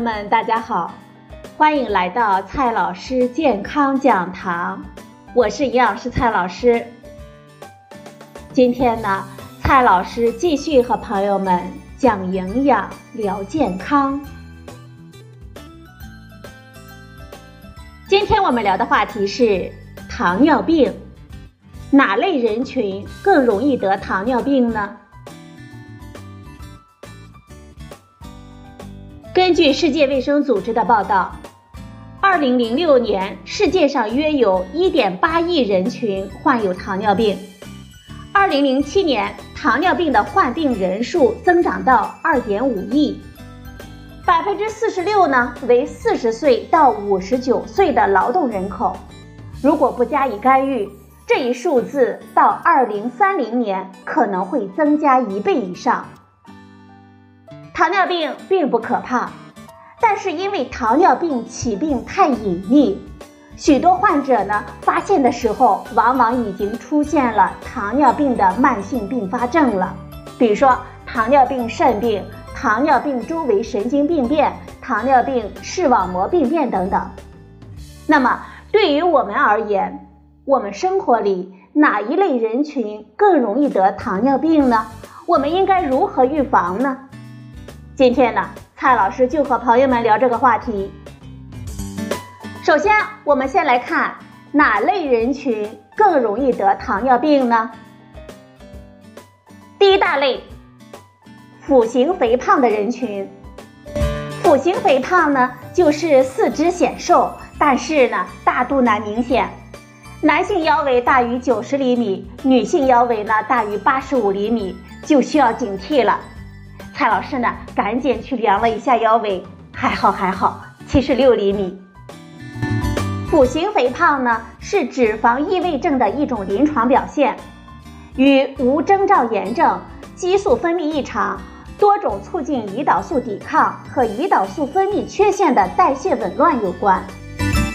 友们，大家好，欢迎来到蔡老师健康讲堂，我是营养师蔡老师。今天呢，蔡老师继续和朋友们讲营养、聊健康。今天我们聊的话题是糖尿病，哪类人群更容易得糖尿病呢？根据世界卫生组织的报道，二零零六年世界上约有一点八亿人群患有糖尿病。二零零七年，糖尿病的患病人数增长到二点五亿，百分之四十六呢为四十岁到五十九岁的劳动人口。如果不加以干预，这一数字到二零三零年可能会增加一倍以上。糖尿病并不可怕，但是因为糖尿病起病太隐秘，许多患者呢发现的时候，往往已经出现了糖尿病的慢性并发症了，比如说糖尿病肾病、糖尿病周围神经病变、糖尿病视网膜病变等等。那么对于我们而言，我们生活里哪一类人群更容易得糖尿病呢？我们应该如何预防呢？今天呢，蔡老师就和朋友们聊这个话题。首先，我们先来看哪类人群更容易得糖尿病呢？第一大类，腹型肥胖的人群。腹型肥胖呢，就是四肢显瘦，但是呢，大肚腩明显。男性腰围大于九十厘米，女性腰围呢大于八十五厘米，就需要警惕了。蔡老师呢，赶紧去量了一下腰围，还好还好，七十六厘米。腹型肥胖呢，是脂肪异位症的一种临床表现，与无征兆炎症、激素分泌异常、多种促进胰岛素抵抗和胰岛素分泌缺陷的代谢紊乱有关，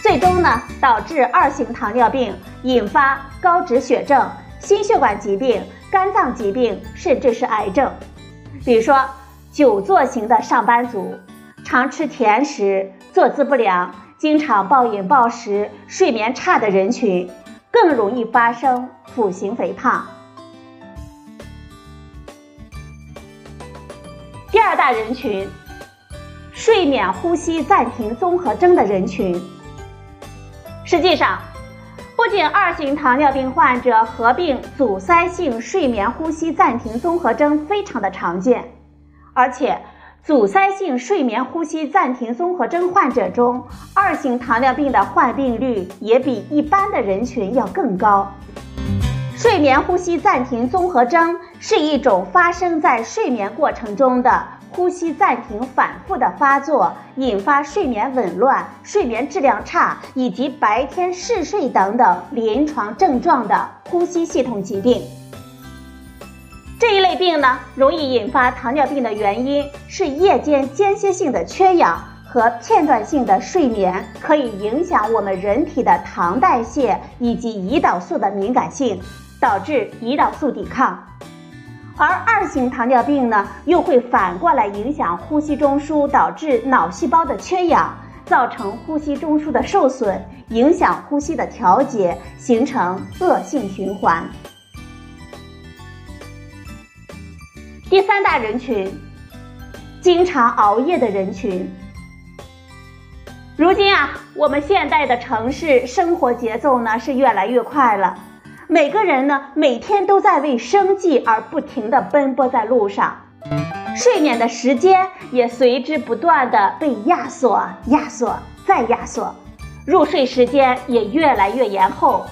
最终呢，导致二型糖尿病，引发高脂血症、心血管疾病、肝脏疾病，甚至是癌症。比如说，久坐型的上班族，常吃甜食，坐姿不良，经常暴饮暴食，睡眠差的人群，更容易发生腹型肥胖。第二大人群，睡眠呼吸暂停综合征的人群。实际上，不仅二型糖尿病患者合并阻塞性睡眠呼吸暂停综合征非常的常见，而且阻塞性睡眠呼吸暂停综合征患者中，二型糖尿病的患病率也比一般的人群要更高。睡眠呼吸暂停综合征是一种发生在睡眠过程中的。呼吸暂停反复的发作，引发睡眠紊乱、睡眠质量差以及白天嗜睡等等临床症状的呼吸系统疾病。这一类病呢，容易引发糖尿病的原因是夜间间歇性的缺氧和片段性的睡眠，可以影响我们人体的糖代谢以及胰岛素的敏感性，导致胰岛素抵抗。而二型糖尿病呢，又会反过来影响呼吸中枢，导致脑细胞的缺氧，造成呼吸中枢的受损，影响呼吸的调节，形成恶性循环。第三大人群，经常熬夜的人群。如今啊，我们现代的城市生活节奏呢是越来越快了。每个人呢，每天都在为生计而不停地奔波在路上，睡眠的时间也随之不断地被压缩、压缩再压缩，入睡时间也越来越延后，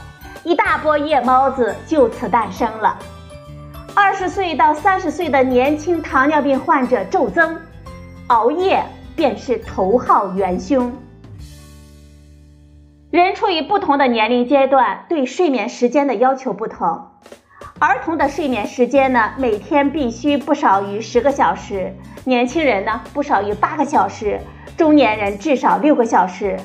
一大波夜猫子就此诞生了。二十岁到三十岁的年轻糖尿病患者骤增，熬夜便是头号元凶。人处于不同的年龄阶段，对睡眠时间的要求不同。儿童的睡眠时间呢，每天必须不少于十个小时；年轻人呢，不少于八个小时；中年人至少六个小时。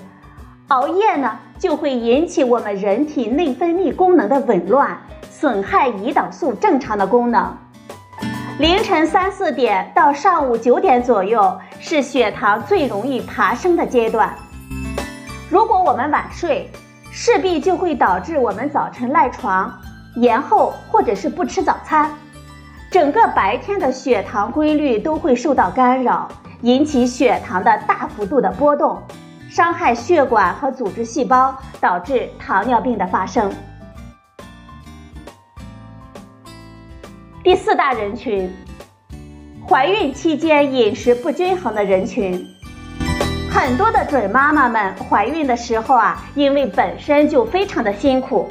熬夜呢，就会引起我们人体内分泌功能的紊乱，损害胰岛素正常的功能。凌晨三四点到上午九点左右，是血糖最容易爬升的阶段。如果我们晚睡，势必就会导致我们早晨赖床、延后或者是不吃早餐，整个白天的血糖规律都会受到干扰，引起血糖的大幅度的波动，伤害血管和组织细胞，导致糖尿病的发生。第四大人群，怀孕期间饮食不均衡的人群。很多的准妈妈们怀孕的时候啊，因为本身就非常的辛苦，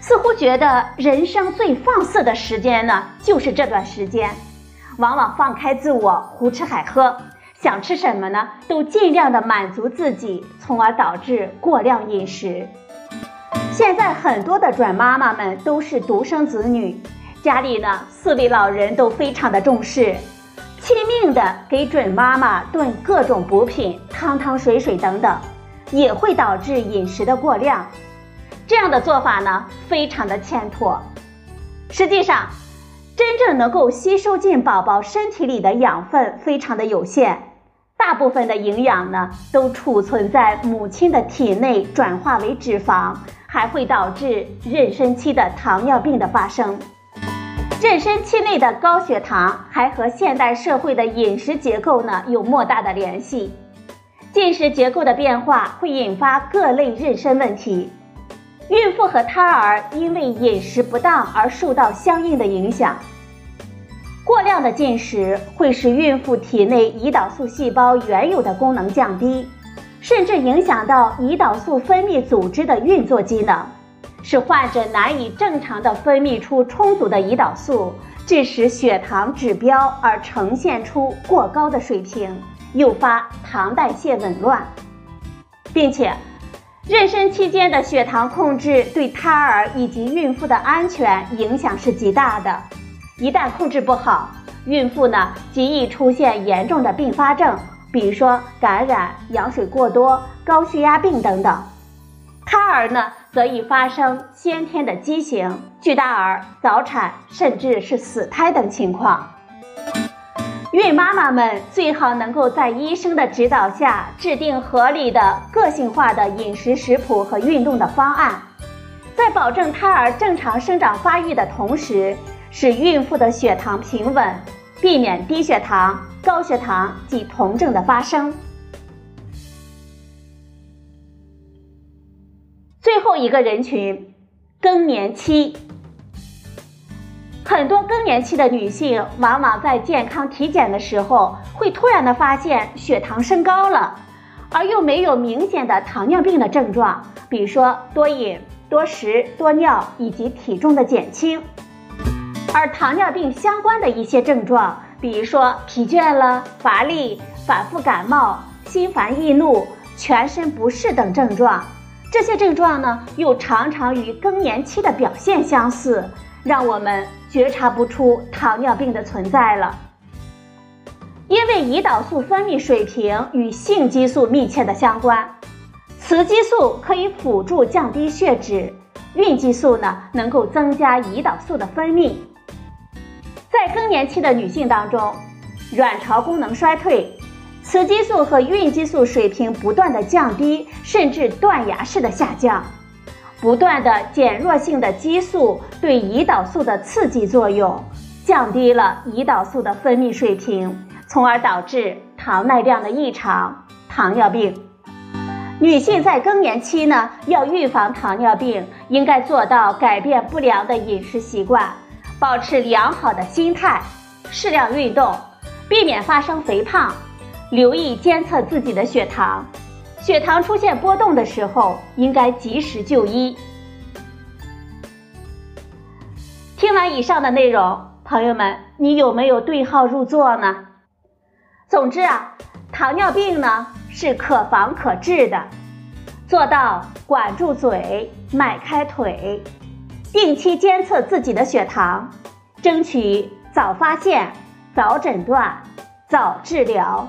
似乎觉得人生最放肆的时间呢，就是这段时间，往往放开自我，胡吃海喝，想吃什么呢，都尽量的满足自己，从而导致过量饮食。现在很多的准妈妈们都是独生子女。家里呢，四位老人都非常的重视，拼命的给准妈妈炖各种补品，汤汤水水等等，也会导致饮食的过量。这样的做法呢，非常的欠妥。实际上，真正能够吸收进宝宝身体里的养分非常的有限，大部分的营养呢，都储存在母亲的体内，转化为脂肪，还会导致妊娠期的糖尿病的发生。妊娠期内的高血糖还和现代社会的饮食结构呢有莫大的联系，进食结构的变化会引发各类妊娠问题，孕妇和胎儿因为饮食不当而受到相应的影响。过量的进食会使孕妇体内胰岛素细胞原有的功能降低，甚至影响到胰岛素分泌组织的运作机能。使患者难以正常的分泌出充足的胰岛素，致使血糖指标而呈现出过高的水平，诱发糖代谢紊乱，并且，妊娠期间的血糖控制对胎儿以及孕妇的安全影响是极大的。一旦控制不好，孕妇呢极易出现严重的并发症，比如说感染、羊水过多、高血压病等等。胎儿呢？则易发生先天的畸形、巨大儿、早产，甚至是死胎等情况。孕妈妈们最好能够在医生的指导下制定合理的、个性化的饮食食谱和运动的方案，在保证胎儿正常生长发育的同时，使孕妇的血糖平稳，避免低血糖、高血糖及酮症的发生。一个人群，更年期。很多更年期的女性往往在健康体检的时候，会突然的发现血糖升高了，而又没有明显的糖尿病的症状，比如说多饮、多食、多尿以及体重的减轻。而糖尿病相关的一些症状，比如说疲倦了、乏力、反复感冒、心烦易怒、全身不适等症状。这些症状呢，又常常与更年期的表现相似，让我们觉察不出糖尿病的存在了。因为胰岛素分泌水平与性激素密切的相关，雌激素可以辅助降低血脂，孕激素呢能够增加胰岛素的分泌。在更年期的女性当中，卵巢功能衰退。雌激素和孕激素水平不断的降低，甚至断崖式的下降，不断的减弱性的激素对胰岛素的刺激作用，降低了胰岛素的分泌水平，从而导致糖耐量的异常，糖尿病。女性在更年期呢，要预防糖尿病，应该做到改变不良的饮食习惯，保持良好的心态，适量运动，避免发生肥胖。留意监测自己的血糖，血糖出现波动的时候，应该及时就医。听完以上的内容，朋友们，你有没有对号入座呢？总之啊，糖尿病呢是可防可治的，做到管住嘴，迈开腿，定期监测自己的血糖，争取早发现、早诊断、早治疗。